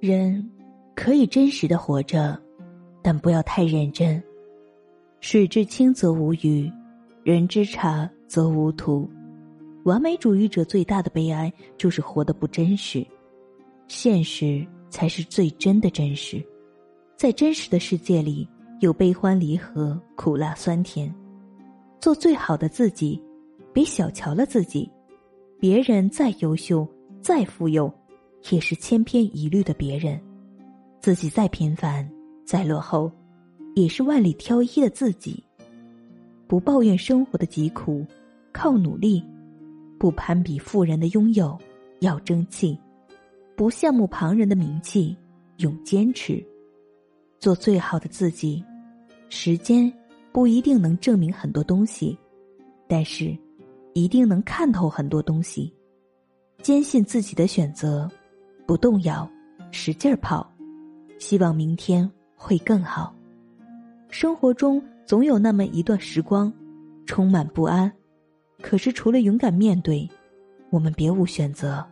人可以真实的活着，但不要太认真。水至清则无鱼，人之察则无徒。完美主义者最大的悲哀就是活得不真实，现实才是最真的真实。在真实的世界里，有悲欢离合、苦辣酸甜。做最好的自己，别小瞧了自己。别人再优秀、再富有，也是千篇一律的别人；自己再平凡、再落后，也是万里挑一的自己。不抱怨生活的疾苦，靠努力；不攀比富人的拥有，要争气；不羡慕旁人的名气，用坚持。做最好的自己，时间不一定能证明很多东西，但是。一定能看透很多东西，坚信自己的选择，不动摇，使劲儿跑，希望明天会更好。生活中总有那么一段时光，充满不安，可是除了勇敢面对，我们别无选择。